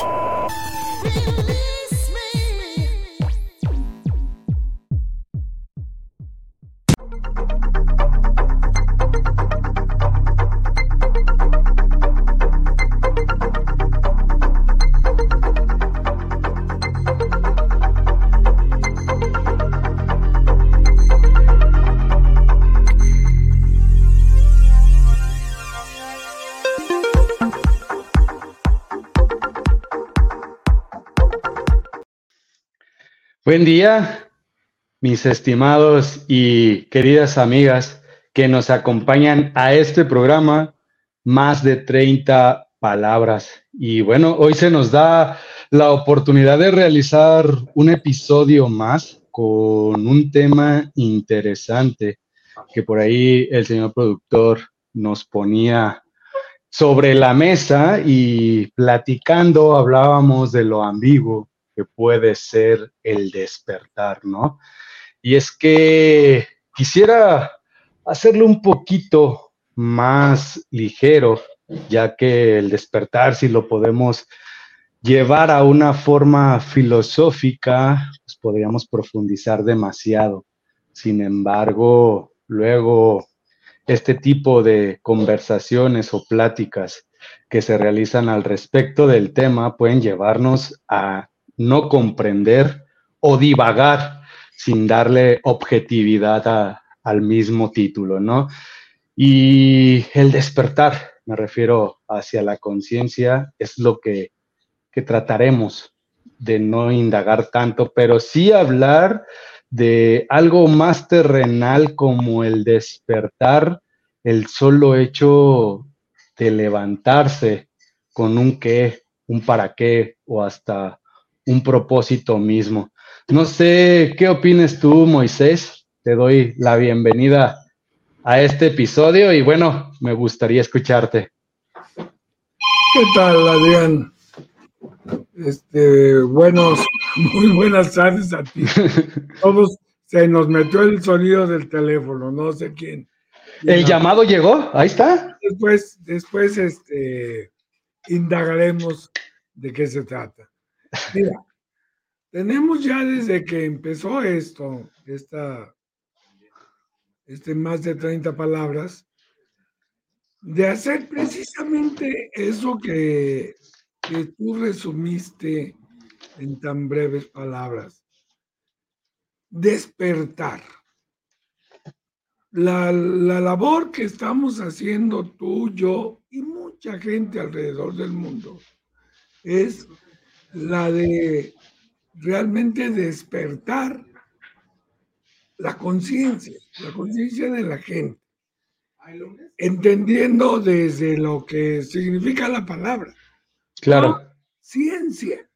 Really? Buen día, mis estimados y queridas amigas que nos acompañan a este programa, más de 30 palabras. Y bueno, hoy se nos da la oportunidad de realizar un episodio más con un tema interesante que por ahí el señor productor nos ponía sobre la mesa y platicando hablábamos de lo ambiguo que puede ser el despertar, ¿no? Y es que quisiera hacerlo un poquito más ligero, ya que el despertar, si lo podemos llevar a una forma filosófica, pues podríamos profundizar demasiado. Sin embargo, luego este tipo de conversaciones o pláticas que se realizan al respecto del tema pueden llevarnos a no comprender o divagar sin darle objetividad al mismo título, ¿no? Y el despertar, me refiero hacia la conciencia, es lo que, que trataremos de no indagar tanto, pero sí hablar de algo más terrenal como el despertar, el solo hecho de levantarse con un qué, un para qué o hasta un propósito mismo. No sé qué opines tú, Moisés. Te doy la bienvenida a este episodio y bueno, me gustaría escucharte. ¿Qué tal, Adrián? Este, buenos, muy buenas tardes a ti. Todos se nos metió el sonido del teléfono, no sé quién. ¿El llamado llegó? Ahí está. Después, después este, indagaremos de qué se trata. Mira, tenemos ya desde que empezó esto, esta, este más de 30 palabras, de hacer precisamente eso que, que tú resumiste en tan breves palabras. Despertar. La, la, labor que estamos haciendo tú, yo y mucha gente alrededor del mundo es la de realmente despertar la conciencia, la conciencia de la gente, entendiendo desde lo que significa la palabra. Claro. Ciencia.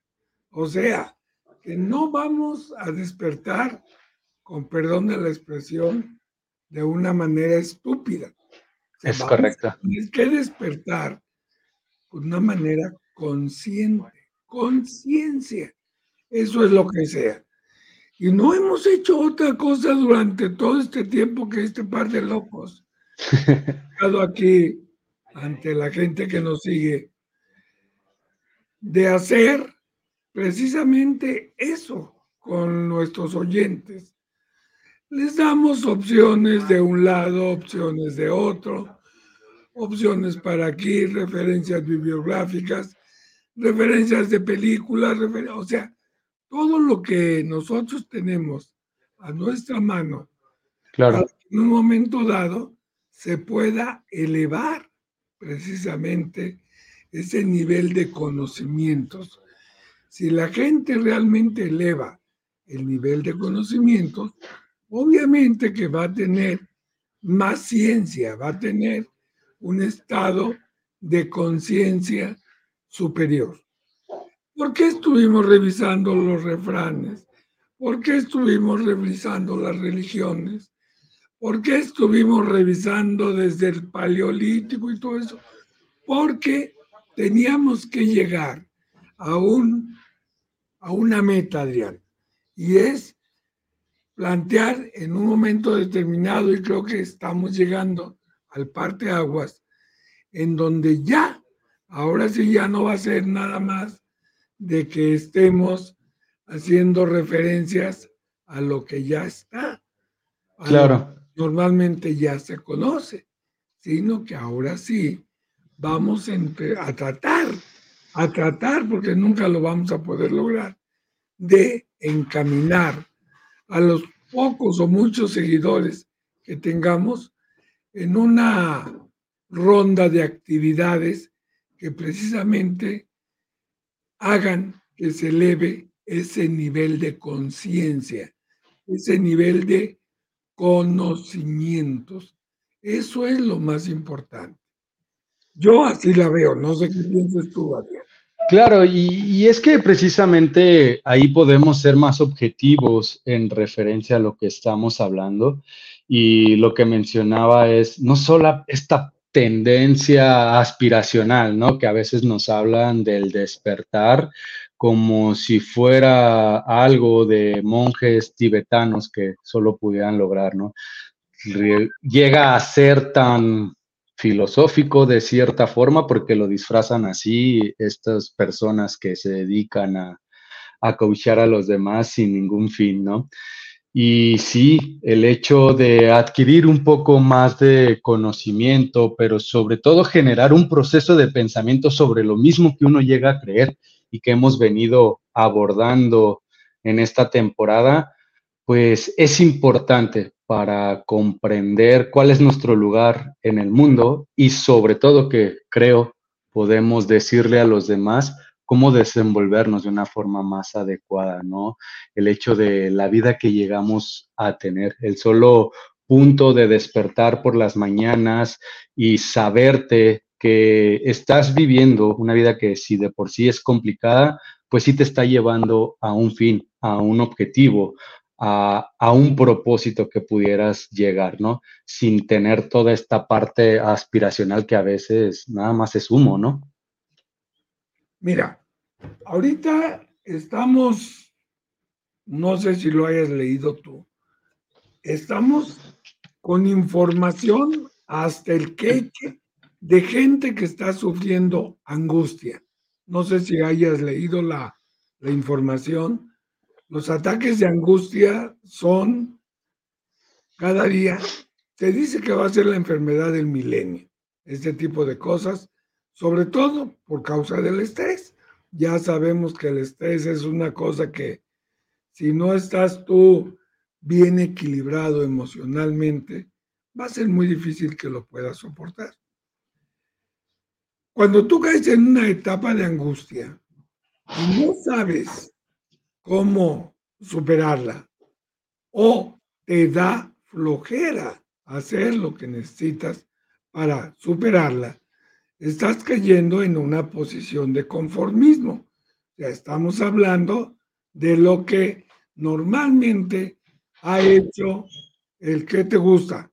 O sea, que no vamos a despertar, con perdón de la expresión, de una manera estúpida. es correcto. Tienes que despertar de una manera consciente conciencia. Eso es lo que sea. Y no hemos hecho otra cosa durante todo este tiempo que este par de locos estado aquí ante la gente que nos sigue, de hacer precisamente eso con nuestros oyentes. Les damos opciones de un lado, opciones de otro, opciones para aquí, referencias bibliográficas, referencias de películas, o sea, todo lo que nosotros tenemos a nuestra mano, claro. en un momento dado se pueda elevar precisamente ese nivel de conocimientos. Si la gente realmente eleva el nivel de conocimientos, obviamente que va a tener más ciencia, va a tener un estado de conciencia superior. ¿Por qué estuvimos revisando los refranes? ¿Por qué estuvimos revisando las religiones? ¿Por qué estuvimos revisando desde el paleolítico y todo eso? Porque teníamos que llegar a, un, a una meta, Adrián, y es plantear en un momento determinado, y creo que estamos llegando al parte aguas, en donde ya Ahora sí ya no va a ser nada más de que estemos haciendo referencias a lo que ya está. Claro. Normalmente ya se conoce, sino que ahora sí vamos a tratar, a tratar, porque nunca lo vamos a poder lograr, de encaminar a los pocos o muchos seguidores que tengamos en una ronda de actividades que precisamente hagan que se eleve ese nivel de conciencia, ese nivel de conocimientos. Eso es lo más importante. Yo así la veo, no sé qué piensas tú, Adrián. Claro, y, es que precisamente ahí podemos ser más objetivos en referencia a lo que estamos hablando. Y lo que mencionaba es no solo esta tendencia aspiracional, ¿no? Que a veces nos hablan del despertar como si fuera algo de monjes tibetanos que solo pudieran lograr, ¿no? Llega a ser tan filosófico de cierta forma porque lo disfrazan así estas personas que se dedican a, a a los demás sin ningún fin, ¿no? Y sí, el hecho de adquirir un poco más de conocimiento, pero sobre todo generar un proceso de pensamiento sobre lo mismo que uno llega a creer y que hemos venido abordando en esta temporada, pues es importante para comprender cuál es nuestro lugar en el mundo y sobre todo que creo podemos decirle a los demás cómo desenvolvernos de una forma más adecuada, ¿no? El hecho de la vida que llegamos a tener, el solo punto de despertar por las mañanas y saberte que estás viviendo una vida que si de por sí es complicada, pues sí te está llevando a un fin, a un objetivo, a, a, un propósito que pudieras llegar, ¿no? Sin tener toda esta parte aspiracional que a veces nada más es humo, ¿no? Mira, ahorita estamos, no sé si lo hayas leído tú, estamos con información hasta el queche de gente que está sufriendo angustia. No sé si hayas leído la, la información. Los ataques de angustia son cada día. Se dice que va a ser la enfermedad del milenio, este tipo de cosas sobre todo por causa del estrés. Ya sabemos que el estrés es una cosa que si no estás tú bien equilibrado emocionalmente, va a ser muy difícil que lo puedas soportar. Cuando tú caes en una etapa de angustia y no sabes cómo superarla o te da flojera hacer lo que necesitas para superarla, estás cayendo en una posición de conformismo. Ya estamos hablando de lo que normalmente ha hecho el que te gusta,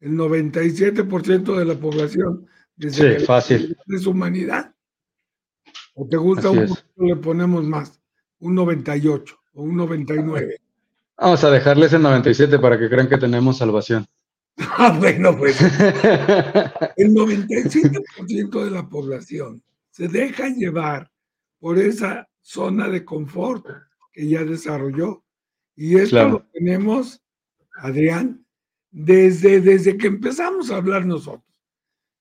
el 97% de la población desde sí, fácil. de su humanidad. ¿O te gusta un poquito, le ponemos más? Un 98 o un 99. Vamos a dejarles el 97 para que crean que tenemos salvación. Ah, bueno, pues el 95% de la población se deja llevar por esa zona de confort que ya desarrolló. Y esto lo tenemos, Adrián, desde, desde que empezamos a hablar nosotros.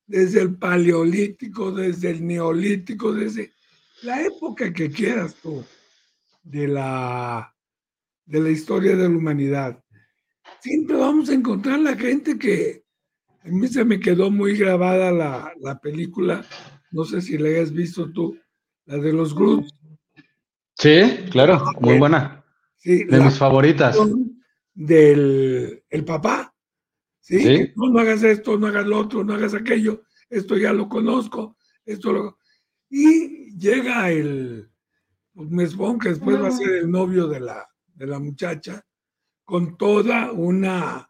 Desde el paleolítico, desde el neolítico, desde la época que quieras tú de la, de la historia de la humanidad siempre vamos a encontrar la gente que a mí se me quedó muy grabada la, película, no sé si la hayas visto tú, la de los Groots. Sí, claro, muy buena. Sí, de mis favoritas. Del el papá. ¿sí? No, no, hagas esto, no hagas lo otro, no hagas aquello, esto ya lo conozco, esto lo... Y llega el pues, Mesbón, que después va a ser el novio de la, de la muchacha, con toda una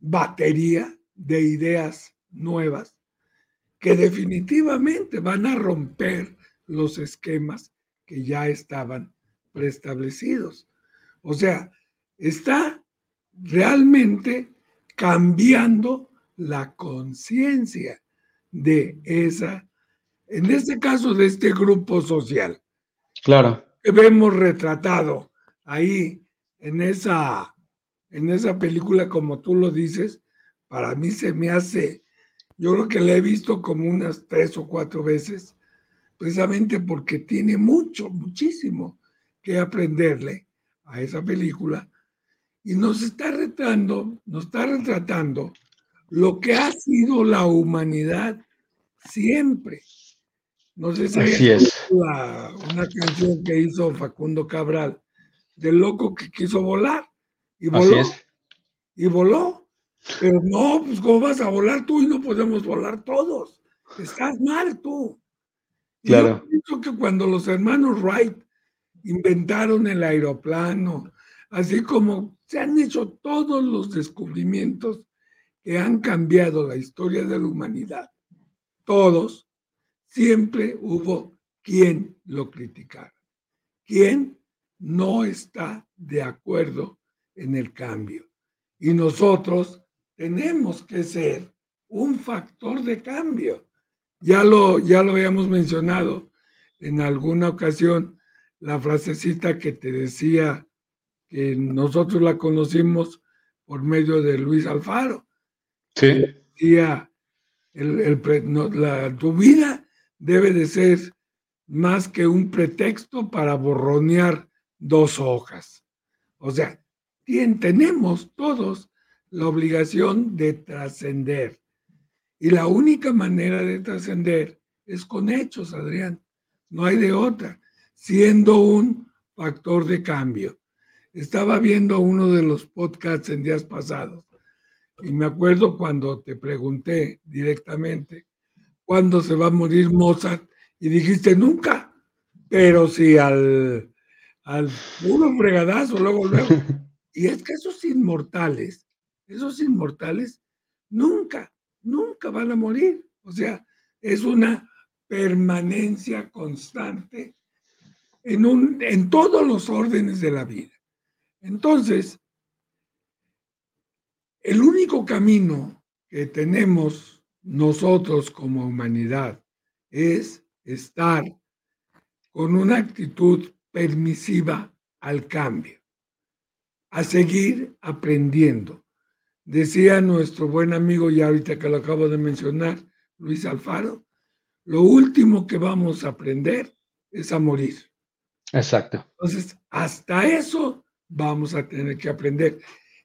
batería de ideas nuevas que definitivamente van a romper los esquemas que ya estaban preestablecidos. O sea, está realmente cambiando la conciencia de esa, en este caso de este grupo social. Claro. Que vemos retratado ahí en esa, en esa película, como tú lo dices, para mí se me hace, yo creo que la he visto como unas tres o cuatro veces, precisamente porque tiene mucho, muchísimo que aprenderle a esa película y nos está retratando, nos está retratando lo que ha sido la humanidad siempre. No sé si Así es. una canción que hizo Facundo Cabral, del loco que quiso volar. Y voló. Y voló. Pero no, pues ¿cómo vas a volar tú y no podemos volar todos? Estás mal tú. Claro. yo pienso que cuando los hermanos Wright inventaron el aeroplano, así como se han hecho todos los descubrimientos que han cambiado la historia de la humanidad, todos, siempre hubo quien lo criticara, quien no está de acuerdo en el cambio. Y nosotros tenemos que ser un factor de cambio. Ya lo, ya lo habíamos mencionado en alguna ocasión, la frasecita que te decía que nosotros la conocimos por medio de Luis Alfaro. Sí. Decía, el, la, tu vida debe de ser más que un pretexto para borronear dos hojas. O sea, tenemos todos la obligación de trascender. Y la única manera de trascender es con hechos, Adrián. No hay de otra, siendo un factor de cambio. Estaba viendo uno de los podcasts en días pasados y me acuerdo cuando te pregunté directamente cuándo se va a morir Mozart y dijiste nunca, pero sí al, al puro fregadazo, luego, luego. Y es que esos inmortales, esos inmortales nunca, nunca van a morir. O sea, es una permanencia constante en, un, en todos los órdenes de la vida. Entonces, el único camino que tenemos nosotros como humanidad es estar con una actitud permisiva al cambio, a seguir aprendiendo. Decía nuestro buen amigo, ya ahorita que lo acabo de mencionar, Luis Alfaro, lo último que vamos a aprender es a morir. Exacto. Entonces, hasta eso vamos a tener que aprender.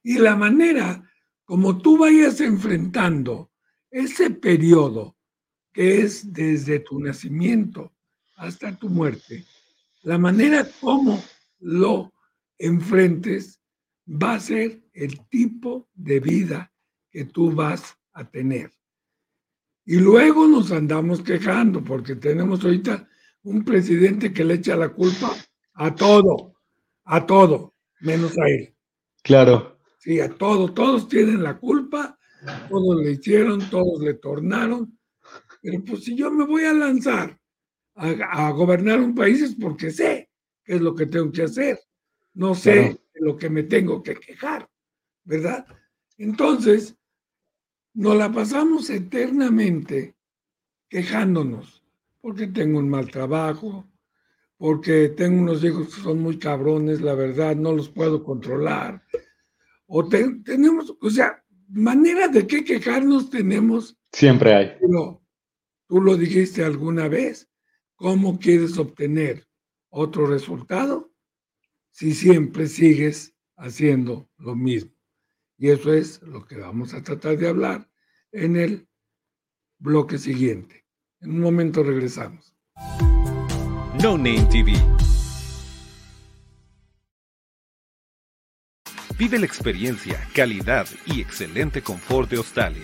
Y la manera como tú vayas enfrentando ese periodo que es desde tu nacimiento hasta tu muerte, la manera como lo enfrentes va a ser el tipo de vida que tú vas a tener. Y luego nos andamos quejando porque tenemos ahorita un presidente que le echa la culpa a todo, a todo menos a él. Claro. Sí, a todos, todos tienen la culpa, todos le hicieron, todos le tornaron. Pero pues si yo me voy a lanzar a, gobernar un país es porque sé qué es lo que tengo que hacer. No sé de lo que me tengo que quejar, ¿verdad? Entonces, nos la pasamos eternamente quejándonos, porque tengo un mal trabajo, porque tengo unos hijos que son muy cabrones, la verdad, no los puedo controlar. O tenemos, o sea, manera de qué quejarnos tenemos. Siempre hay. Pero tú lo dijiste alguna vez, ¿cómo quieres obtener otro resultado si siempre sigues haciendo lo mismo? Y eso es lo que vamos a tratar de hablar en el bloque siguiente. En un momento regresamos. No Name TV. Vive la experiencia, calidad y excelente confort de Australia.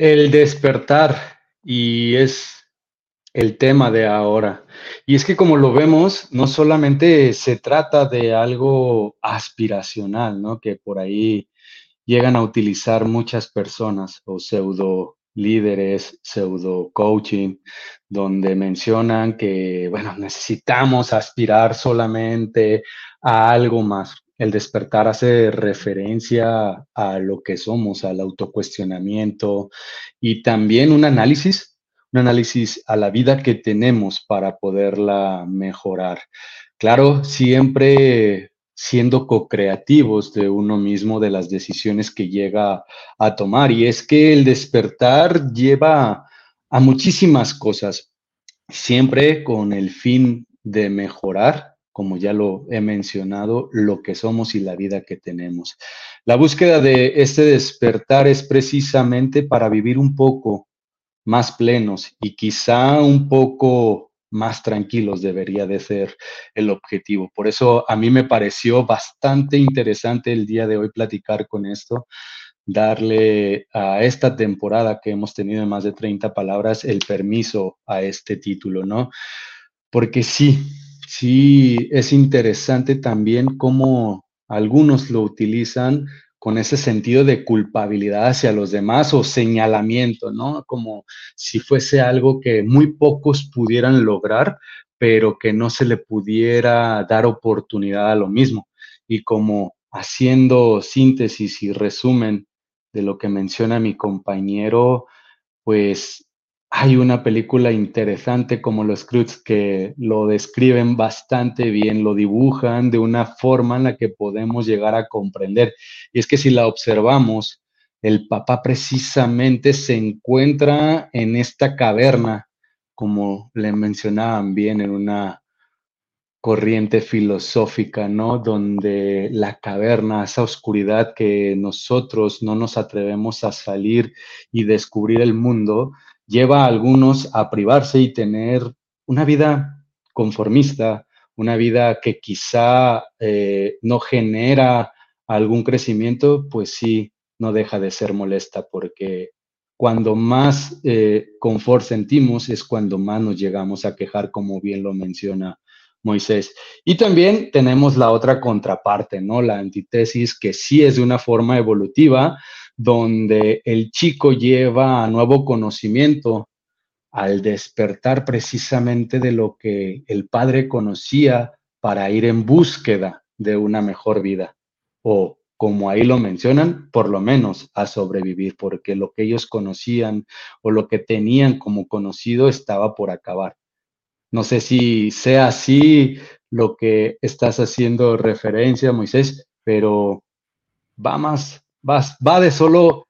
El despertar y es el tema de ahora. Y es que como lo vemos, no solamente se trata de algo aspiracional, ¿no? Que por ahí llegan a utilizar muchas personas o pseudo líderes, pseudo coaching, donde mencionan que, bueno, necesitamos aspirar solamente a algo más. El despertar hace referencia a lo que somos, al autocuestionamiento y también un análisis un análisis a la vida que tenemos para poderla mejorar. Claro, siempre siendo co-creativos de uno mismo, de las decisiones que llega a tomar. Y es que el despertar lleva a muchísimas cosas, siempre con el fin de mejorar, como ya lo he mencionado, lo que somos y la vida que tenemos. La búsqueda de este despertar es precisamente para vivir un poco más plenos y quizá un poco más tranquilos debería de ser el objetivo. Por eso a mí me pareció bastante interesante el día de hoy platicar con esto, darle a esta temporada que hemos tenido en más de 30 palabras el permiso a este título, ¿no? Porque sí, sí es interesante también cómo algunos lo utilizan con ese sentido de culpabilidad hacia los demás o señalamiento, ¿no? Como si fuese algo que muy pocos pudieran lograr, pero que no se le pudiera dar oportunidad a lo mismo. Y como haciendo síntesis y resumen de lo que menciona mi compañero, pues hay una película interesante como los Cruz que lo describen bastante bien, lo dibujan de una forma en la que podemos llegar a comprender. Y es que si la observamos, el papá precisamente se encuentra en esta caverna, como le mencionaban bien en una corriente filosófica, ¿no? Donde la caverna, esa oscuridad que nosotros no nos atrevemos a salir y descubrir el mundo, lleva a algunos a privarse y tener una vida conformista, una vida que quizá eh, no genera algún crecimiento, pues sí, no deja de ser molesta porque cuando más eh, confort sentimos es cuando más nos llegamos a quejar, como bien lo menciona Moisés. Y también tenemos la otra contraparte, ¿no? La antítesis, que sí es de una forma evolutiva, donde el chico lleva nuevo conocimiento al despertar precisamente de lo que el padre conocía para ir en búsqueda de una mejor vida o como ahí lo mencionan, por lo menos a sobrevivir, porque lo que ellos conocían o lo que tenían como conocido estaba por acabar. No sé si sea así lo que estás haciendo referencia, Moisés, pero va más va de solo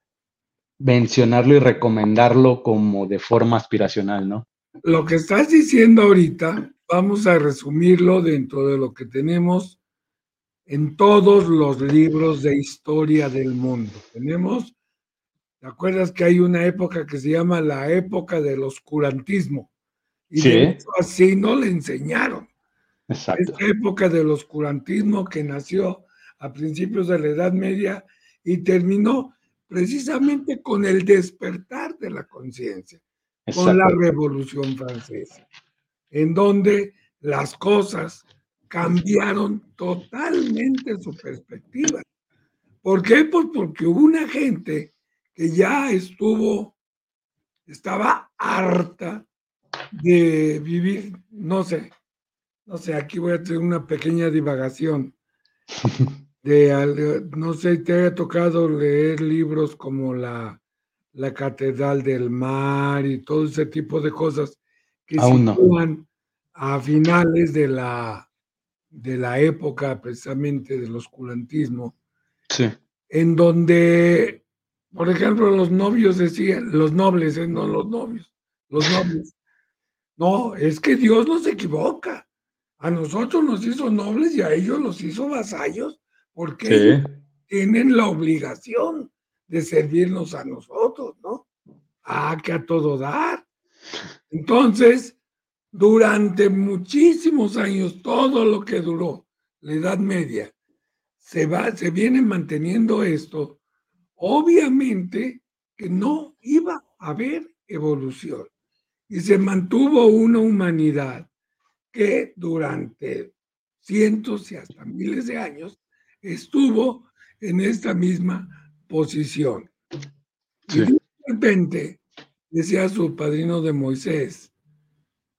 mencionarlo y recomendarlo como de forma aspiracional, ¿no? Lo que estás diciendo ahorita, vamos a resumirlo dentro de lo que tenemos en todos los libros de historia del mundo. Tenemos, ¿te acuerdas que hay una época que se llama la época del oscurantismo? Y de así no le enseñaron. Exacto. Esta época del oscurantismo que nació a principios de la Edad Media y terminó precisamente con el despertar de la conciencia, con la Revolución Francesa, en donde las cosas cambiaron totalmente su perspectiva. ¿Por qué? Pues porque hubo una gente que ya estuvo, estaba harta de vivir, no sé, no sé, aquí voy a tener una pequeña divagación. De, no sé, te haya tocado leer libros como la, la Catedral del Mar y todo ese tipo de cosas que se sitúan a finales de la, de la época precisamente del oscurantismo. Sí. En donde, por ejemplo, los novios decían, los nobles, ¿eh? no los novios, los nobles. No, es que Dios no se equivoca. A nosotros nos hizo nobles y a ellos los hizo vasallos porque tienen la obligación de servirnos a nosotros, ¿no? Ah, que a todo dar. Entonces, durante muchísimos años, todo lo que duró la Edad Media, se, va, se viene manteniendo esto, obviamente que no iba a haber evolución y se mantuvo una humanidad que durante cientos y hasta miles de años estuvo en esta misma posición. Y de repente decía su padrino de Moisés,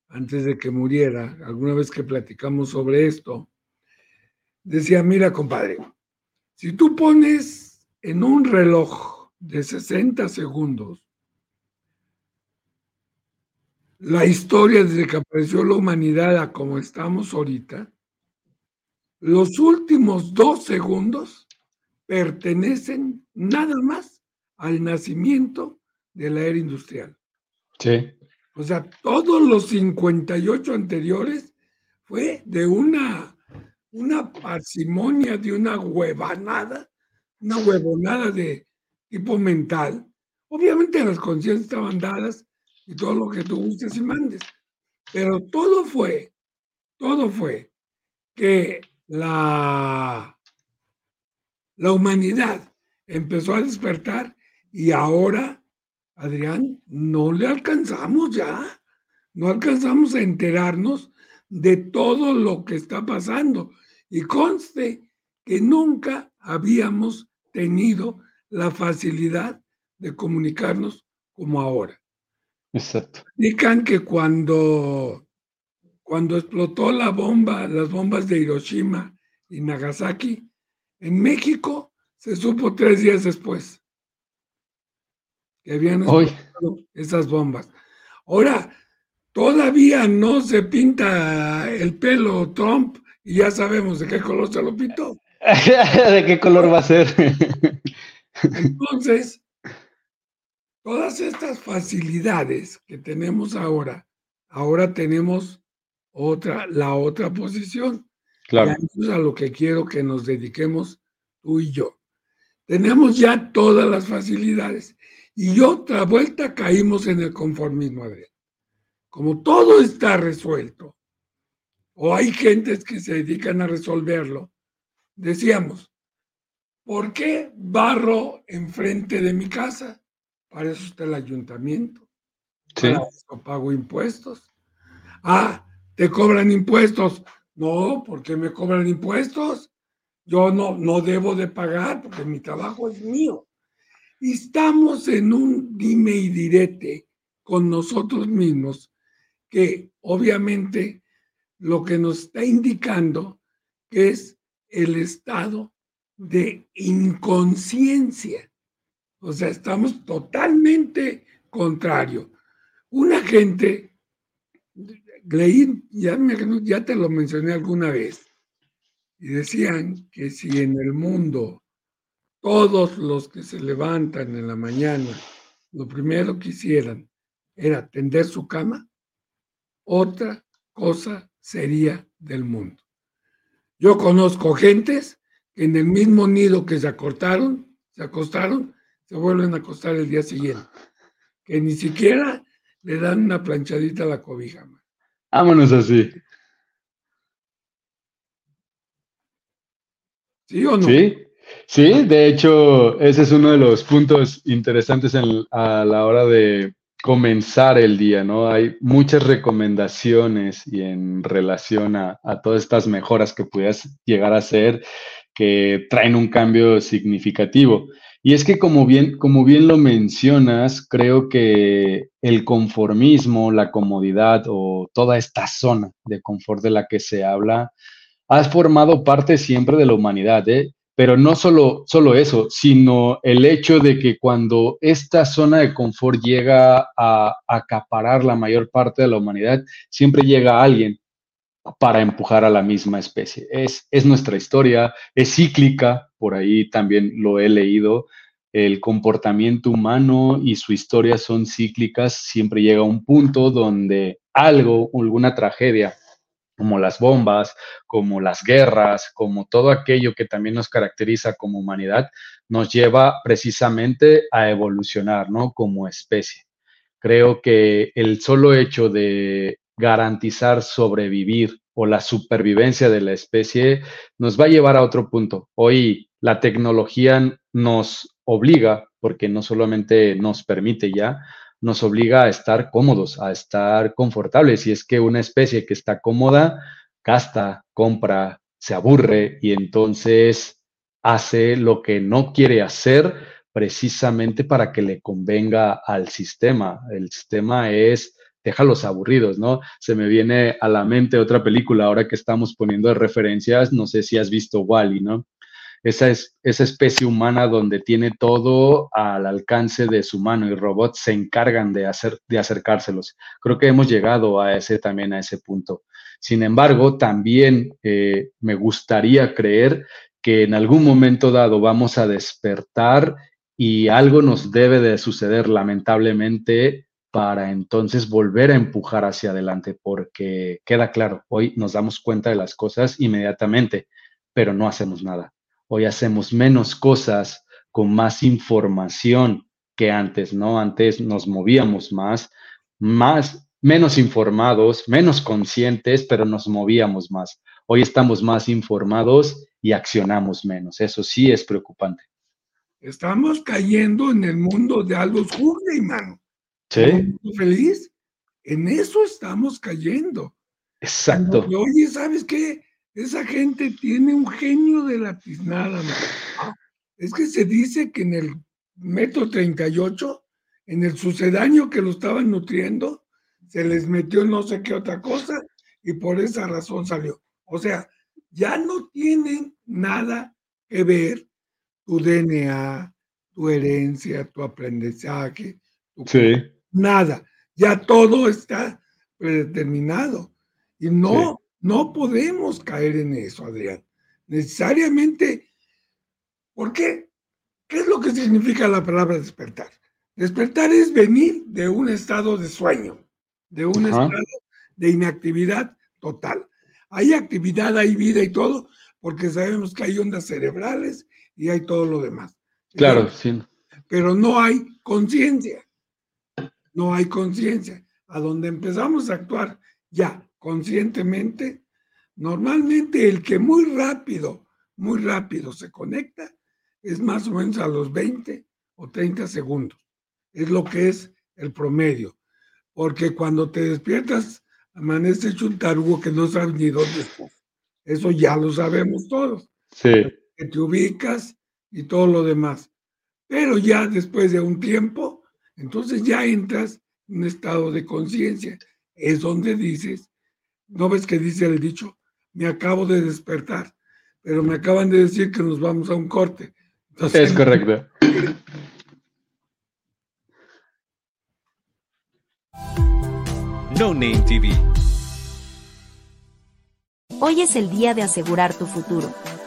antes de que muriera, alguna vez que platicamos sobre esto, decía, mira compadre, si tú pones en un reloj de 60 segundos la historia desde que apareció la humanidad a como estamos ahorita, los últimos dos segundos pertenecen nada más al nacimiento de la era industrial. Sí. O sea, todos los 58 anteriores fue de una, una parsimonia, de una huevanada, una huevonada de tipo mental. Obviamente las conciencias estaban dadas y todo lo que tú gustes y mandes. Pero todo fue, todo fue que la, la humanidad empezó a despertar y ahora, Adrián, no le alcanzamos ya, no alcanzamos a enterarnos de todo lo que está pasando. Y conste que nunca habíamos tenido la facilidad de comunicarnos como ahora. Exacto. Indican que cuando, cuando explotó la bomba, las bombas de Hiroshima y Nagasaki, en México se supo tres días después que habían explotado esas bombas. Ahora, todavía no se pinta el pelo Trump y ya sabemos de qué color se lo pintó. ¿De qué color va a ser? Entonces, Todas estas facilidades que tenemos ahora, ahora tenemos otra, la otra posición. Claro. Y a lo que quiero que nos dediquemos tú y yo. Tenemos ya todas las facilidades y otra vuelta caímos en el conformismo, Adrián. Como todo está resuelto, o hay gentes que se dedican a resolverlo, decíamos, ¿por qué barro enfrente de mi casa? Para eso está el ayuntamiento. Sí. Para eso pago impuestos. Ah, te cobran impuestos. No, ¿por qué me cobran impuestos? Yo no, no debo de pagar porque mi trabajo es mío. Y estamos en un dime y direte con nosotros mismos que obviamente lo que nos está indicando es el estado de inconsciencia. O sea, estamos totalmente contrario. Una gente, leí, ya, ya te lo mencioné alguna vez, y decían que si en el mundo todos los que se levantan en la mañana, lo primero que hicieran era tender su cama, otra cosa sería del mundo. Yo conozco gentes que en el mismo nido que se acortaron, se acostaron, se vuelven a acostar el día siguiente. Que ni siquiera le dan una planchadita a la cobija. Vámonos así. ¿Sí o no? Sí, sí, de hecho, ese es uno de los puntos interesantes a la hora de comenzar el día, ¿no? Hay muchas recomendaciones y en relación a, a todas estas mejoras que pudieras llegar a hacer que traen un cambio significativo. Y es que como bien, como bien lo mencionas, creo que el conformismo, la comodidad o toda esta zona de confort de la que se habla, ha formado parte siempre de la humanidad, ¿eh? Pero no solo, solo eso, sino el hecho de que cuando esta zona de confort llega a acaparar la mayor parte de la humanidad, siempre llega alguien para empujar a la misma especie. Es, es nuestra historia, es cíclica, por ahí también lo he leído. El comportamiento humano y su historia son cíclicas, siempre llega un punto donde algo, alguna tragedia, como las bombas, como las guerras, como todo aquello que también nos caracteriza como humanidad, nos lleva precisamente a evolucionar, ¿no? Como especie. Creo que el solo hecho de garantizar sobrevivir o la supervivencia de la especie nos va a llevar a otro punto. Hoy la tecnología nos obliga, porque no solamente nos permite ya, nos obliga a estar cómodos, a estar confortables. Y es que una especie que está cómoda gasta, compra, se aburre y entonces hace lo que no quiere hacer precisamente para que le convenga al sistema. El sistema es déjalos aburridos, ¿no? Se me viene a la mente otra película ahora que estamos poniendo de referencias, no sé si has visto Wally, ¿no? Esa, es, esa especie humana donde tiene todo al alcance de su mano y robots se encargan de, hacer, de acercárselos. Creo que hemos llegado a ese también, a ese punto. Sin embargo, también eh, me gustaría creer que en algún momento dado vamos a despertar y algo nos debe de suceder lamentablemente para entonces volver a empujar hacia adelante, porque queda claro, hoy nos damos cuenta de las cosas inmediatamente, pero no hacemos nada. Hoy hacemos menos cosas con más información que antes, ¿no? Antes nos movíamos más, más, menos informados, menos conscientes, pero nos movíamos más. Hoy estamos más informados y accionamos menos. Eso sí es preocupante. Estamos cayendo en el mundo de Aldous Huxley, mano. Sí. Feliz. En eso estamos cayendo. Exacto. oye, ¿sabes qué? Esa gente tiene un genio de la tiznada. Es que se dice que en el metro 38, en el sucedáneo que lo estaban nutriendo, se les metió no sé qué otra cosa y por esa razón salió. O sea, ya no tienen nada que ver tu DNA, tu herencia, tu aprendizaje, tu sí nada. Ya todo está predeterminado. Y no, no podemos caer en eso, Adrián. Necesariamente, ¿por qué? ¿Qué es lo que significa la palabra despertar? Despertar es venir de un estado de sueño, de un estado de inactividad total. Hay actividad, hay vida y todo, porque sabemos que hay ondas cerebrales y hay todo lo demás. Claro, sí. Pero no hay conciencia no hay conciencia. A donde empezamos a actuar ya conscientemente, normalmente el que muy rápido, muy rápido se conecta es más o menos a los 20 o 30 segundos. Es lo que es el promedio. Porque cuando te despiertas, amanece hecho un tarugo que no sabes ni dónde estás. Eso ya lo sabemos todos. Sí. Que te ubicas y todo lo demás. Pero ya después de un tiempo, entonces ya entras en un estado de conciencia. Es donde dices, ¿no ves que dice el dicho? Me acabo de despertar, pero me acaban de decir que nos vamos a un corte. es correcto. No Name TV. Hoy es el día de asegurar tu futuro.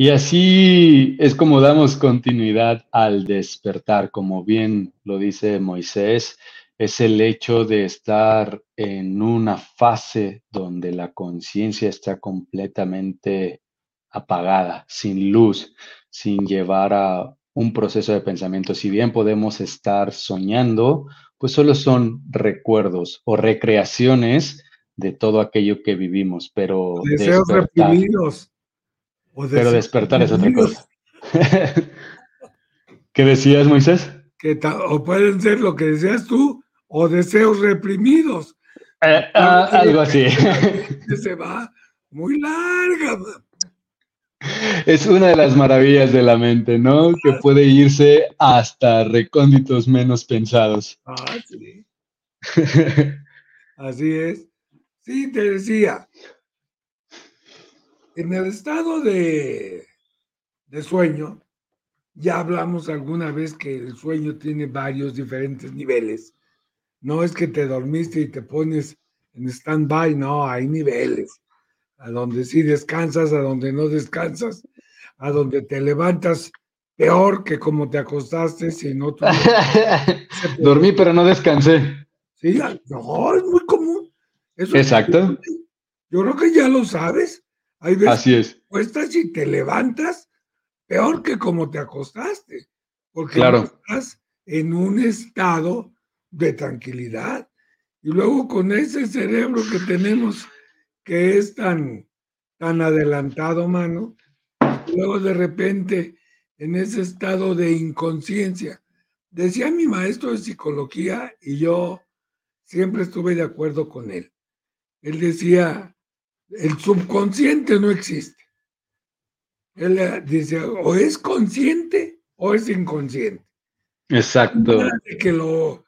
Y así es como damos continuidad al despertar, como bien lo dice Moisés, es el hecho de estar en una fase donde la conciencia está completamente apagada, sin luz, sin llevar a un proceso de pensamiento. Si bien podemos estar soñando, pues solo son recuerdos o recreaciones de todo aquello que vivimos, pero deseos reprimidos pero despertar es otra cosa. ¿Qué decías, Moisés? Que o pueden ser lo que decías tú, o deseos reprimidos. Eh, ah, algo así. Se va muy larga. Es una de las maravillas de la mente, ¿no? Que puede irse hasta recónditos menos pensados. Ah, sí. Así es. Sí, te decía, en el estado de, sueño, ya hablamos alguna vez que el sueño tiene varios diferentes niveles. No es que te dormiste y te pones en stand-by, no, hay niveles. A donde sí descansas, a donde no descansas, a donde te levantas peor que como te acostaste, si no Dormí, pero no descansé. Sí, no, es muy común. Exacto. yo creo que ya lo sabes. Hay veces Así es. Cuestas y te levantas peor que como te acostaste, porque estás en un estado de tranquilidad. Y luego con ese cerebro que tenemos que es tan, tan adelantado, mano, luego de repente en ese estado de inconsciencia. Decía mi maestro de psicología y yo siempre estuve de acuerdo con él. Él decía, el subconsciente no existe. Él eh, dice, o es consciente o es inconsciente. Exacto. Que lo,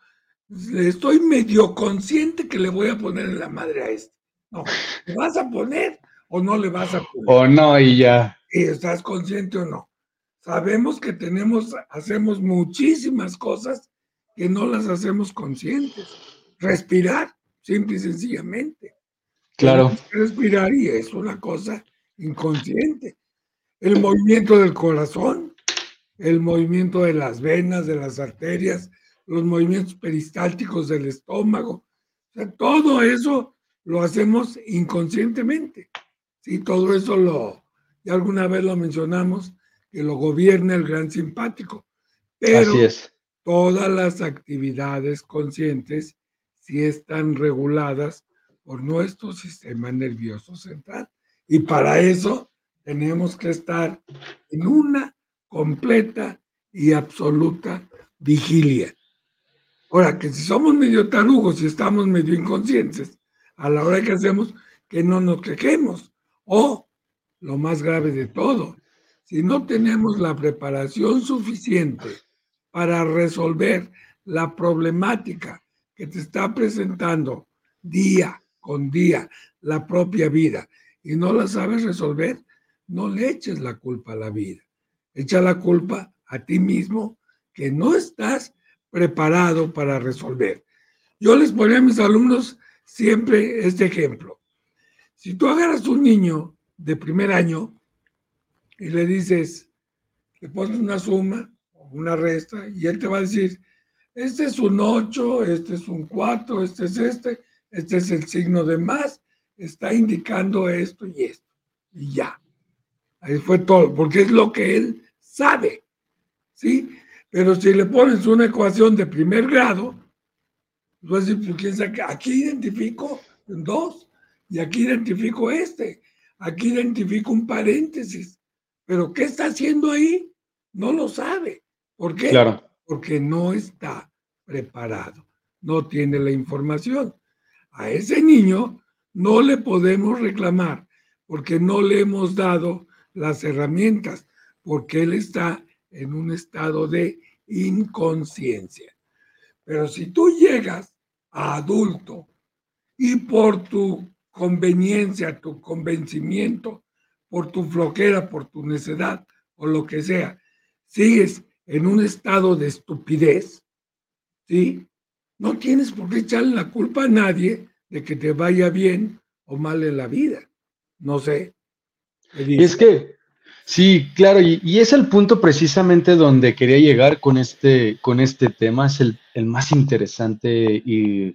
estoy medio consciente que le voy a poner en la madre a este. No, ¿le vas a poner o no le vas a poner? O no, y ya. Y estás consciente o no. Sabemos que tenemos, hacemos muchísimas cosas que no las hacemos conscientes. Respirar, simple y sencillamente. Claro. Respirar y es una cosa inconsciente. El movimiento del corazón, el movimiento de las venas, de las arterias, los movimientos peristálticos del estómago. O sea, todo eso lo hacemos inconscientemente. Sí, todo eso lo, ya alguna vez lo mencionamos, que lo gobierna el gran simpático. Pero Así es. todas las actividades conscientes sí están reguladas por nuestro sistema nervioso central. Y para eso tenemos que estar en una completa y absoluta vigilia. Ahora, que si somos medio tarugos y estamos medio inconscientes, a la hora que hacemos, que no nos quejemos. O, lo más grave de todo, si no tenemos la preparación suficiente para resolver la problemática que te está presentando día con día la propia vida y no la sabes resolver, no le eches la culpa a la vida. Echa la culpa a ti mismo que no estás preparado para resolver. Yo les ponía a mis alumnos siempre este ejemplo. Si tú agarras un niño de primer año y le dices, le pones una suma o una resta y él te va a decir, este es un 8, este es un 4, este es este, este es el signo de más, está indicando esto y esto. Y ya. Ahí fue todo, porque es lo que él sabe. ¿Sí? Pero si le pones una ecuación de primer grado, vas a decir, pues quién sabe, aquí identifico dos y aquí identifico este, aquí identifico un paréntesis. Pero ¿qué está haciendo ahí? No lo sabe. ¿Por qué? Claro. Porque no está preparado, no tiene la información. A ese niño no le podemos reclamar porque no le hemos dado las herramientas, porque él está en un estado de inconsciencia. Pero si tú llegas a adulto y por tu conveniencia, tu convencimiento, por tu floquera, por tu necedad o lo que sea, sigues en un estado de estupidez, ¿sí? No tienes por qué echarle la culpa a nadie de que te vaya bien o mal en la vida. No sé. Y es que, sí, claro, y, es el punto precisamente donde quería llegar con este, con este tema, es el, el más interesante y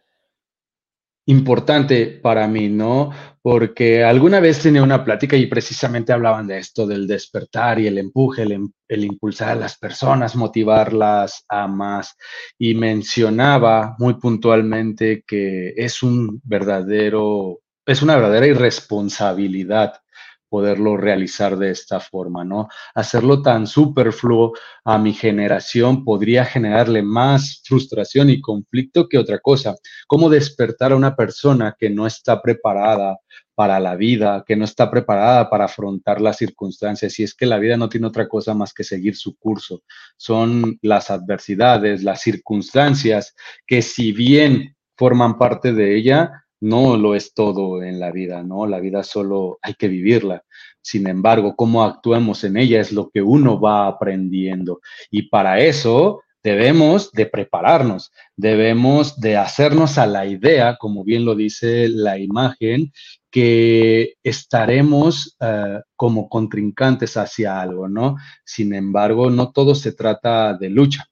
importante para mí, ¿no? Porque alguna vez tenía una plática y precisamente hablaban de esto, del despertar y el empuje, el, el, impulsar a las personas, motivarlas a más. Y mencionaba muy puntualmente que es un verdadero, es una verdadera irresponsabilidad poderlo realizar de esta forma, ¿no? Hacerlo tan superfluo a mi generación podría generarle más frustración y conflicto que otra cosa. ¿Cómo despertar a una persona que no está preparada para la vida, que no está preparada para afrontar las circunstancias? Y es que la vida no tiene otra cosa más que seguir su curso. Son las adversidades, las circunstancias que si bien forman parte de ella, no lo es todo en la vida, ¿no? La vida solo hay que vivirla. Sin embargo, cómo actuemos en ella es lo que uno va aprendiendo. Y para eso debemos de prepararnos, debemos de hacernos a la idea, como bien lo dice la imagen, que estaremos uh, como contrincantes hacia algo, ¿no? Sin embargo, no todo se trata de lucha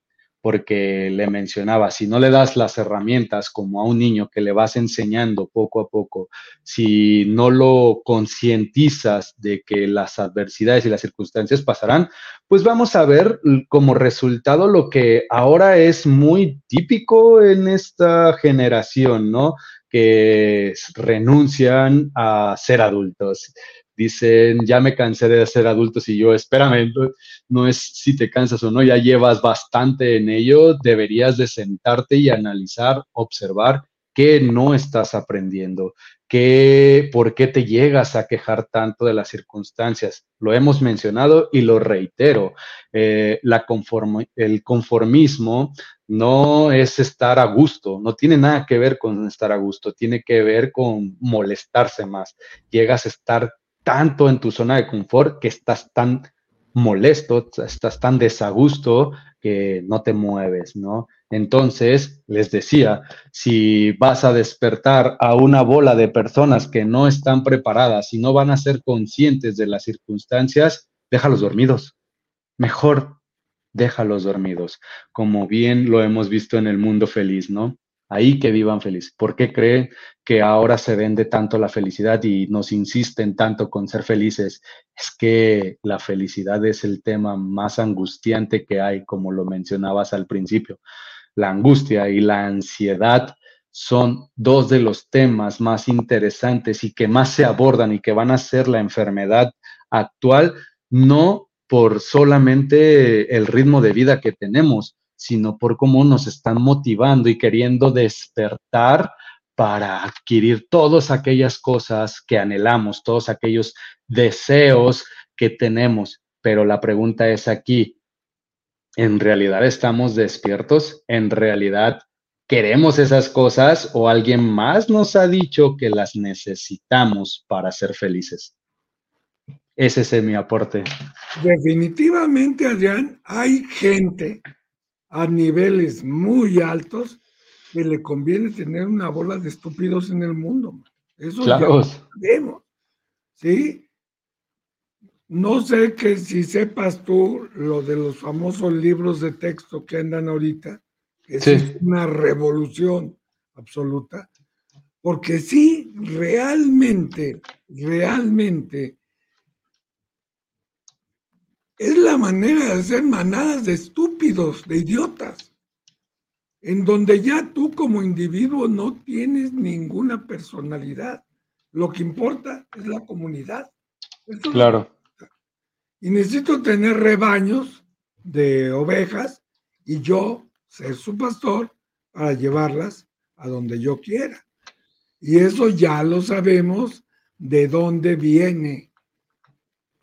porque le mencionaba, si no le das las herramientas como a un niño que le vas enseñando poco a poco, si no lo concientizas de que las adversidades y las circunstancias pasarán, pues vamos a ver como resultado lo que ahora es muy típico en esta generación, ¿no? Que renuncian a ser adultos dicen, ya me cansé de ser adultos y yo, espérame, no, es si te cansas o no, ya llevas bastante en ello, deberías de sentarte y analizar, observar qué no estás aprendiendo, qué, por qué te llegas a quejar tanto de las circunstancias. Lo hemos mencionado y lo reitero, eh, la el conformismo no es estar a gusto, no tiene nada que ver con estar a gusto, tiene que ver con molestarse más. Llegas a estar tanto en tu zona de confort que estás tan molesto, estás tan desagusto que no te mueves, ¿no? Entonces, les decía, si vas a despertar a una bola de personas que no están preparadas y no van a ser conscientes de las circunstancias, déjalos dormidos. Mejor déjalos dormidos, como bien lo hemos visto en el mundo feliz, ¿no? Ahí que vivan felices. ¿Por qué creen que ahora se vende tanto la felicidad y nos insisten tanto con ser felices? Es que la felicidad es el tema más angustiante que hay, como lo mencionabas al principio. La angustia y la ansiedad son dos de los temas más interesantes y que más se abordan y que van a ser la enfermedad actual, no por solamente el ritmo de vida que tenemos, sino por cómo nos están motivando y queriendo despertar para adquirir todas aquellas cosas que anhelamos, todos aquellos deseos que tenemos. Pero la pregunta es aquí, ¿en realidad estamos despiertos? ¿En realidad queremos esas cosas o alguien más nos ha dicho que las necesitamos para ser felices. Ese es mi aporte. Definitivamente, Adrián, hay gente a niveles muy altos que le conviene tener una bola de estúpidos en el mundo. Eso claro. ya sabemos. ¿Sí? No sé que si sepas tú lo de los famosos libros de texto que andan ahorita, es una revolución absoluta, porque sí, realmente, realmente, es la manera de hacer manadas de estúpidos, de idiotas, en donde ya tú como individuo no tienes ninguna personalidad. Lo que importa es la comunidad. claro. Y necesito tener rebaños de ovejas y yo ser su pastor para llevarlas a donde yo quiera. Y eso ya lo sabemos de dónde viene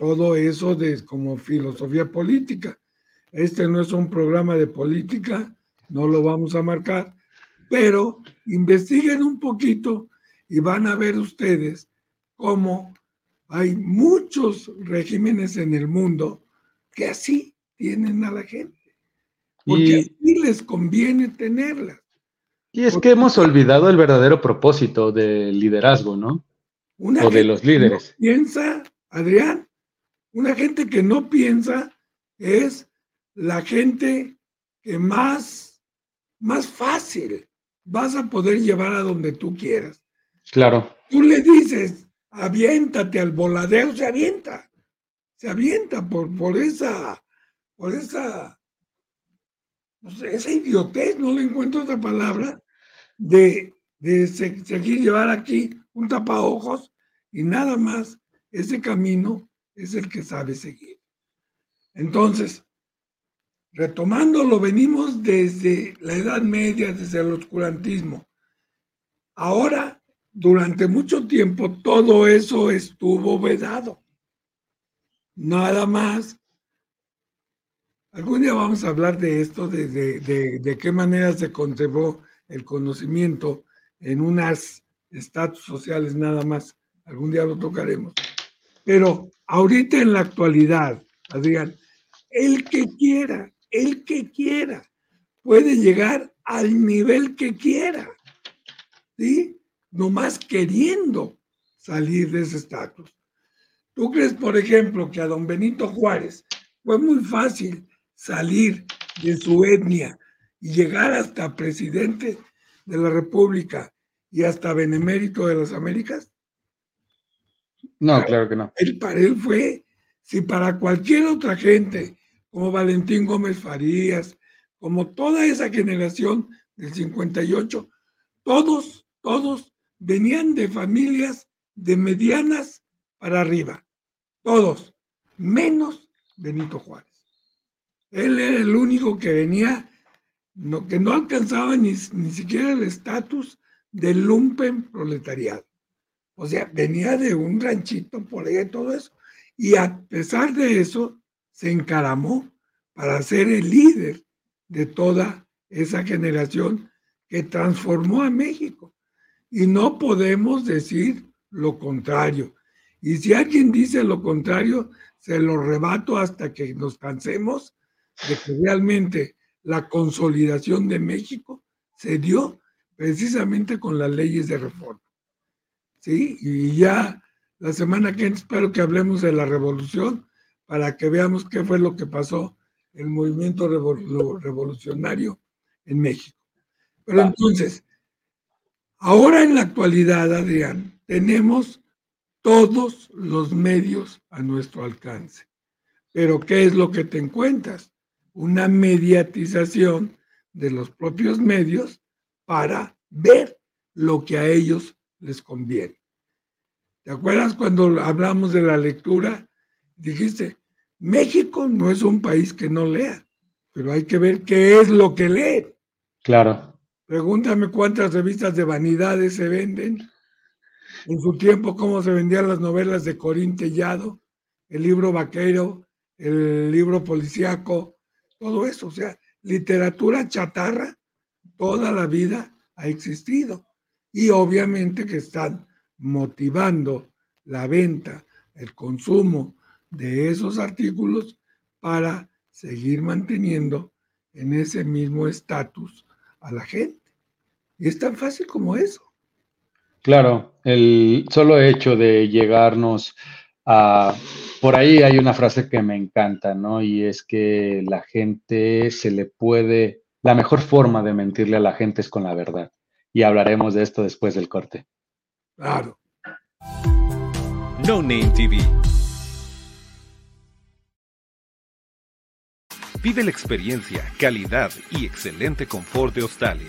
todo eso de como filosofía política. Este no es un programa de política, no lo vamos a marcar, pero investiguen un poquito y van a ver ustedes cómo hay muchos regímenes en el mundo que así tienen a la gente. Porque así les conviene tenerla. Y es que hemos olvidado el verdadero propósito del liderazgo, ¿no? o de los líderes. piensa, Adrián, una gente que no piensa es la gente que más, más fácil vas a poder llevar a donde tú quieras. Claro. Tú le dices, aviéntate al voladero, se avienta, se avienta por, por esa, por esa, no sé, esa idiotez, no le encuentro otra palabra, de, de seguir llevar aquí un tapaojos y nada más, ese camino es el que sabe seguir. Entonces, retomándolo, venimos desde la Edad Media, desde el oscurantismo. Ahora durante mucho tiempo todo eso estuvo vedado. Nada más. Algún día vamos a hablar de esto, de, de, qué manera se conservó el conocimiento en unas estatus sociales nada más. Algún día lo tocaremos. Pero ahorita en la actualidad, Adrián, el que quiera, el que quiera, puede llegar al nivel que quiera. ¿Sí? nomás queriendo salir de ese estatus. ¿Tú crees, por ejemplo, que a don Benito Juárez fue muy fácil salir de su etnia y llegar hasta presidente de la República y hasta benemérito de las Américas? No, claro que no. El para él fue, si para cualquier otra gente, como Valentín Gómez Farías, como toda esa generación del 58, todos, todos venían de familias de medianas para arriba, todos, menos Benito Juárez. Él era el único que venía, no, que no alcanzaba ni, ni siquiera el estatus del lumpen proletariado. O sea, venía de un ranchito por ahí y todo eso. Y a pesar de eso, se encaramó para ser el líder de toda esa generación que transformó a México. Y no podemos decir lo contrario. Y si alguien dice lo contrario, se lo rebato hasta que nos cansemos de que realmente la consolidación de México se dio precisamente con las leyes de reforma. ¿Sí? Y ya la semana que viene espero que hablemos de la revolución para que veamos qué fue lo que pasó el movimiento revolucionario en México. Pero entonces, Ahora en la actualidad, Adrián, tenemos todos los medios a nuestro alcance. Pero ¿qué es lo que te encuentras? Una mediatización de los propios medios para ver lo que a ellos les conviene. ¿Te acuerdas cuando hablamos de la lectura? Dijiste, México no es un país que no lea, pero hay que ver qué es lo que lee. Claro. Pregúntame cuántas revistas de vanidades se venden. En su tiempo, cómo se vendían las novelas de Corín Tellado, el libro vaquero, el libro policíaco, todo eso. O sea, literatura chatarra, toda la vida ha existido. Y obviamente que están motivando la venta, el consumo de esos artículos para seguir manteniendo en ese mismo estatus a la gente. Y es tan fácil como eso. Claro, el solo hecho de llegarnos a... Por ahí hay una frase que me encanta, ¿no? Y es que la gente se le puede... La mejor forma de mentirle a la gente es con la verdad. Y hablaremos de esto después del corte. Claro. No Name TV. Vive la experiencia, calidad y excelente confort de Australia.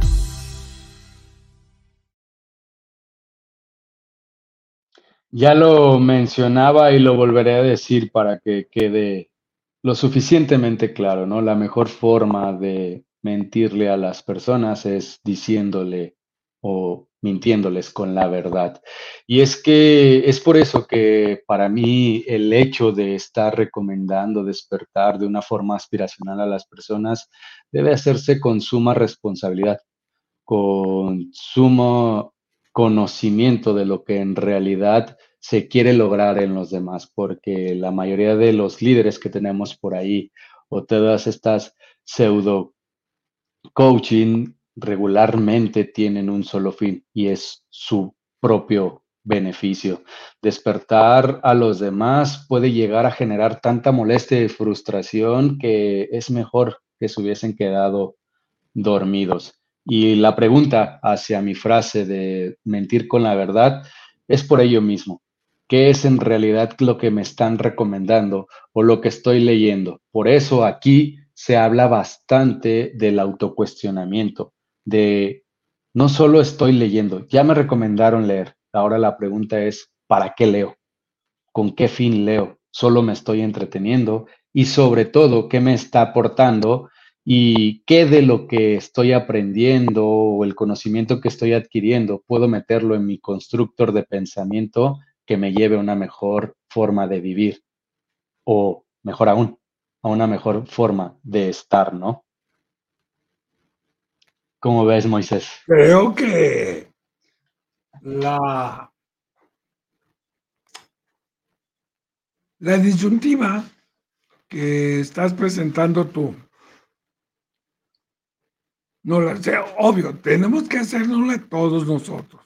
Ya lo mencionaba y lo volveré a decir para que quede lo suficientemente claro, ¿no? La mejor forma de mentirle a las personas es diciéndole o mintiéndoles con la verdad. Y es que es por eso que para mí el hecho de estar recomendando despertar de una forma aspiracional a las personas debe hacerse con suma responsabilidad, con sumo conocimiento de lo que en realidad se quiere lograr en los demás, porque la mayoría de los líderes que tenemos por ahí o todas estas pseudo coaching regularmente tienen un solo fin y es su propio beneficio. Despertar a los demás puede llegar a generar tanta molestia y frustración que es mejor que se hubiesen quedado dormidos. Y la pregunta hacia mi frase de mentir con la verdad es por ello mismo. ¿Qué es en realidad lo que me están recomendando o lo que estoy leyendo? Por eso aquí se habla bastante del autocuestionamiento, de no solo estoy leyendo, ya me recomendaron leer. Ahora la pregunta es, ¿para qué leo? ¿Con qué fin leo? ¿Solo me estoy entreteniendo? Y sobre todo, ¿qué me está aportando y qué de lo que estoy aprendiendo o el conocimiento que estoy adquiriendo puedo meterlo en mi constructor de pensamiento que me lleve a una mejor forma de vivir o, mejor aún, a una mejor forma de estar, ¿no? ¿Cómo ves, Moisés? Creo que la, la disyuntiva que estás presentando tú no la obvio, tenemos que hacernosla todos nosotros.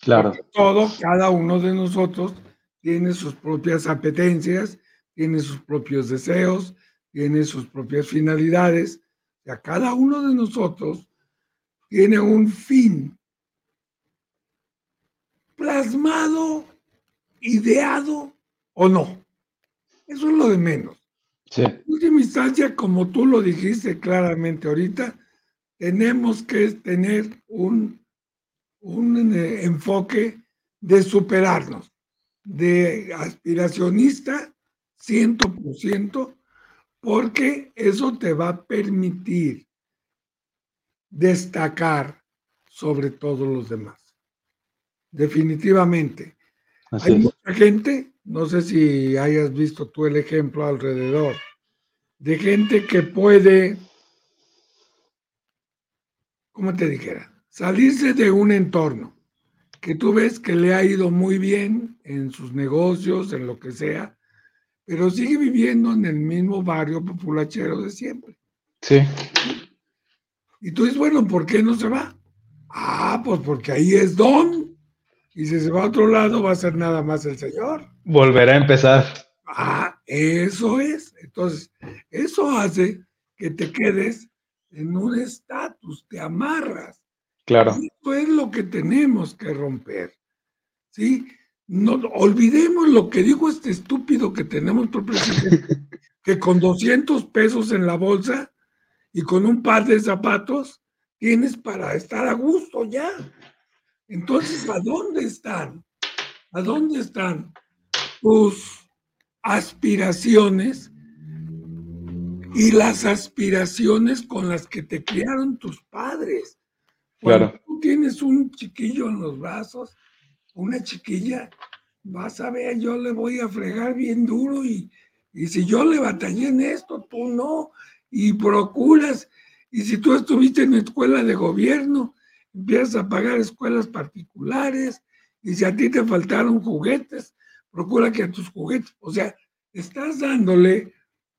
Claro. todo, cada uno de nosotros tiene sus propias apetencias, tiene sus propios deseos, tiene sus propias finalidades. O sea, cada uno de nosotros tiene un fin plasmado, ideado o no. Eso es lo de menos. En última instancia, como tú lo dijiste claramente ahorita, tenemos que tener un, un eh, enfoque de superarnos, de aspiracionista 100%, porque eso te va a permitir destacar sobre todos los demás. Definitivamente. Hay mucha gente, no sé si hayas visto tú el ejemplo alrededor, de gente que puede, ¿cómo te dijera? Salirse de un entorno que tú ves que le ha ido muy bien en sus negocios, en lo que sea, pero sigue viviendo en el mismo barrio populachero de siempre. Sí. Y tú dices, bueno, ¿por qué no se va? Ah, pues porque ahí es don. Y si se va a otro lado, va a ser nada más el Señor. Volverá a empezar. Ah, eso es. Entonces, eso hace que te quedes en un estatus, te amarras. Claro. Eso es lo que tenemos que romper. ¿Sí? No olvidemos lo que dijo este estúpido que tenemos por presidente, que con 200 pesos en la bolsa y con un par de zapatos tienes para estar a gusto ya. Entonces, ¿a dónde están? ¿A dónde están tus aspiraciones y las aspiraciones con las que te criaron tus padres? Cuando claro. tú tienes un chiquillo en los brazos, una chiquilla, vas a ver, yo le voy a fregar bien duro y, y si yo le batallé en esto, tú no y procuras, y si tú estuviste en escuela de gobierno, empiezas a pagar escuelas particulares, y si a ti te faltaron juguetes, procura que a tus juguetes, o sea, estás dándole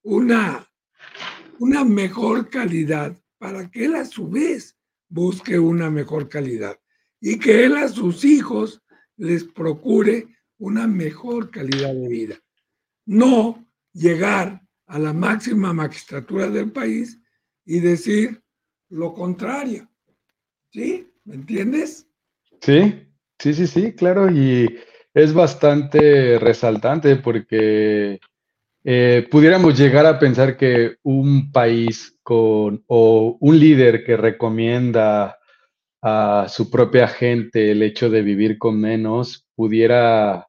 una, una mejor calidad para que él a su vez busque una mejor calidad y que él a sus hijos les procure una mejor calidad de vida. No llegar a la máxima magistratura del país y decir lo contrario. ¿Sí? ¿Me entiendes? Sí, sí, sí, sí, claro. Y es bastante resaltante porque eh, pudiéramos llegar a pensar que un país con o un líder que recomienda a su propia gente el hecho de vivir con menos pudiera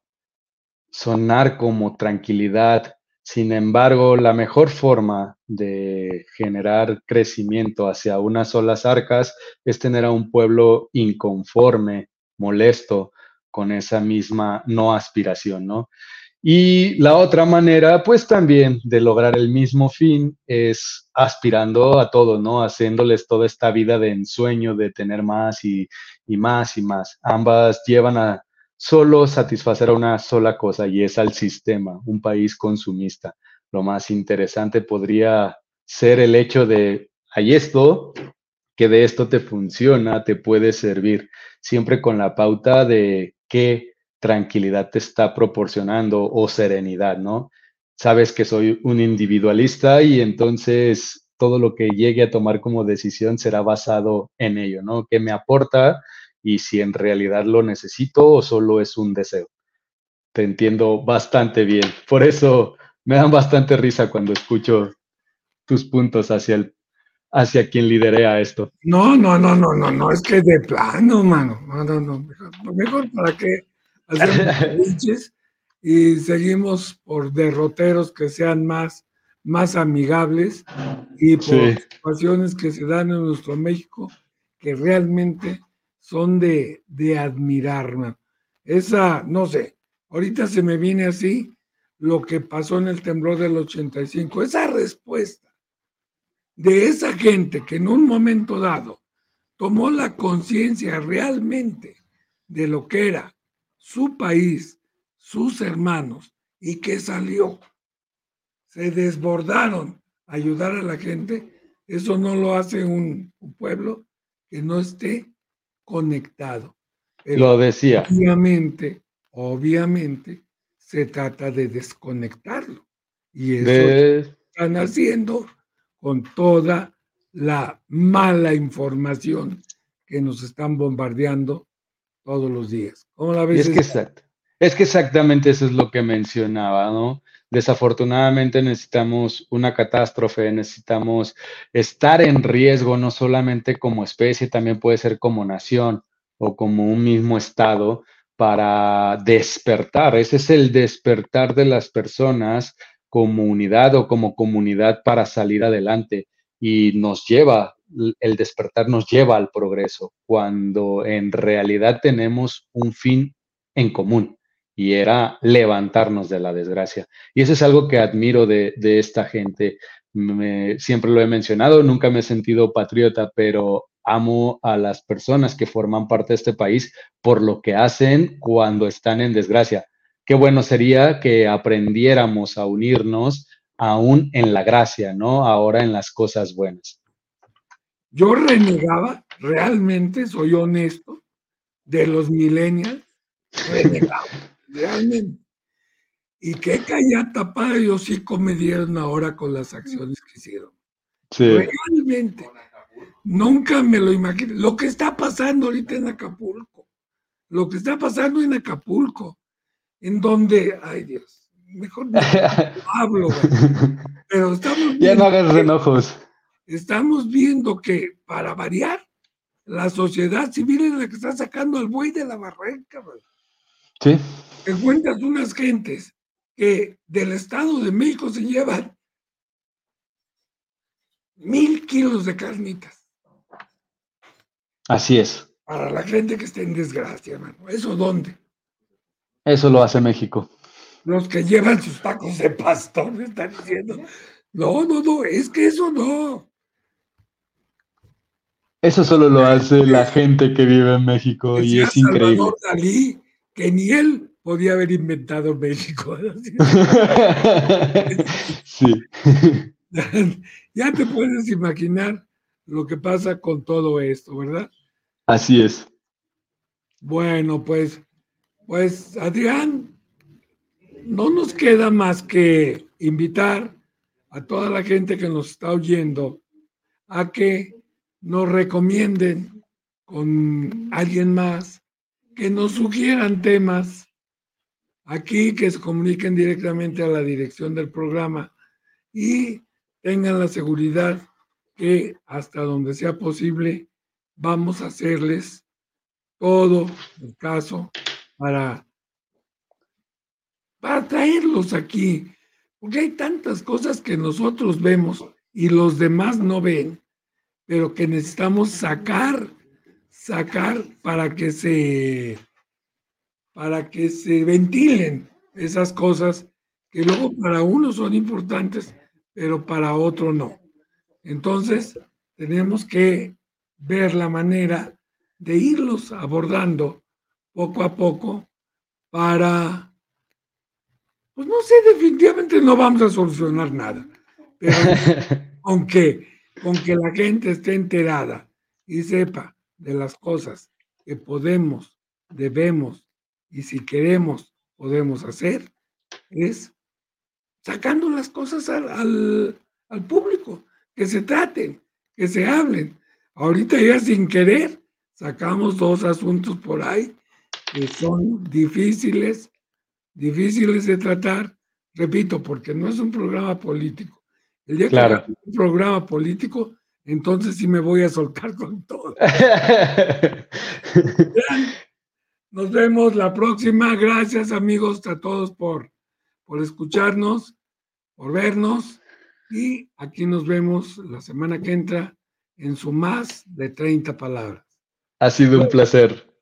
sonar como tranquilidad, sin embargo, la mejor forma de generar crecimiento hacia unas solas arcas es tener a un pueblo inconforme, molesto con esa misma no aspiración, ¿no? Y la otra manera, pues también de lograr el mismo fin es aspirando a todo, ¿no? Haciéndoles toda esta vida de ensueño, de tener más y, y más y más. Ambas llevan a, solo satisfacer a una sola cosa y es al sistema, un país consumista. Lo más interesante podría ser el hecho de, hay esto, que de esto te funciona, te puede servir, siempre con la pauta de qué tranquilidad te está proporcionando o serenidad, ¿no? Sabes que soy un individualista y entonces todo lo que llegue a tomar como decisión será basado en ello, ¿no? ¿Qué me aporta? y si en realidad lo necesito o solo es un deseo. Te entiendo bastante bien. Por eso me dan bastante risa cuando escucho tus puntos hacia el hacia quien liderea esto. No, no, no, no, no, no, es que de plano, mano. No, no, no. Mejor, mejor para que hacemos y seguimos por derroteros que sean más, más amigables y por sí. situaciones que se dan en nuestro México que realmente son de, de admirar. Esa, no sé, ahorita se me viene así lo que pasó en el temblor del 85, esa respuesta de esa gente que en un momento dado tomó la conciencia realmente de lo que era su país, sus hermanos, y que salió, se desbordaron a ayudar a la gente, eso no lo hace un, un pueblo que no esté conectado. Pero Lo decía. Obviamente, obviamente, se trata de desconectarlo. Y eso de... están haciendo con toda la mala información que nos están bombardeando todos los días. ¿Cómo la ves? Es que, exact, es que exactamente eso es lo que mencionaba, ¿no? Desafortunadamente necesitamos una catástrofe, necesitamos estar en riesgo, no solamente como especie, también puede ser como nación o como un mismo estado para despertar. Ese es el despertar de las personas como unidad o como comunidad para salir adelante y nos lleva, el despertar nos lleva al progreso cuando en realidad tenemos un fin en común y era levantarnos de la desgracia. Y eso es algo que admiro de, esta gente. siempre lo he mencionado, nunca me he sentido patriota, pero amo a las personas que forman parte de este país por lo que hacen cuando están en desgracia. Qué bueno sería que aprendiéramos a unirnos aún en la gracia, ¿no? Ahora en las cosas buenas. Yo renegaba, realmente, soy honesto, de los millennials, renegaba realmente. Y qué calla tapada y hocico me dieron ahora con las acciones que hicieron. Sí. Realmente. Nunca me lo imaginé. Lo que está pasando ahorita en Acapulco. Lo que está pasando en Acapulco. En donde, ay Dios, mejor no hablo. Pero estamos ya no hagas enojos. Estamos viendo que, para variar, la sociedad civil es la que está sacando al buey de la barranca. Sí encuentras unas gentes que del Estado de México se llevan mil kilos de carnitas. Así es. Para la gente que está en desgracia, hermano. ¿Eso dónde? Eso lo hace México. Los que llevan sus tacos de pastor me están diciendo. No, no, no, es que eso no. Eso solo lo hace la gente que vive en México y es increíble. Dalí, que ni él podía haber inventado México. sí. Ya te puedes imaginar lo que pasa con todo esto, ¿verdad? Así es. Bueno, pues, pues Adrián, no nos queda más que invitar a toda la gente que nos está oyendo a que nos recomienden con alguien más, que nos sugieran temas aquí que se comuniquen directamente a la dirección del programa y tengan la seguridad que hasta donde sea posible vamos a hacerles todo el caso para, para traerlos aquí, porque hay tantas cosas que nosotros vemos y los demás no ven, pero que necesitamos sacar, sacar para que se para que se ventilen esas cosas que luego para uno son importantes, pero para otro no. Entonces, tenemos que ver la manera de irlos abordando poco a poco para, pues no sé, definitivamente no vamos a solucionar nada, pero aunque, aunque la gente esté enterada y sepa de las cosas que podemos, debemos y si queremos, podemos hacer, es sacando las cosas al, público, que se traten, que se hablen. Ahorita ya sin querer, sacamos dos asuntos por ahí que son difíciles, difíciles de tratar, repito, porque no es un programa político. El día que es un programa político, entonces sí me voy a soltar con todo. Nos vemos la próxima. Gracias amigos a todos por, por escucharnos, por vernos. Y aquí nos vemos la semana que entra en su más de 30 palabras. Ha sido un placer.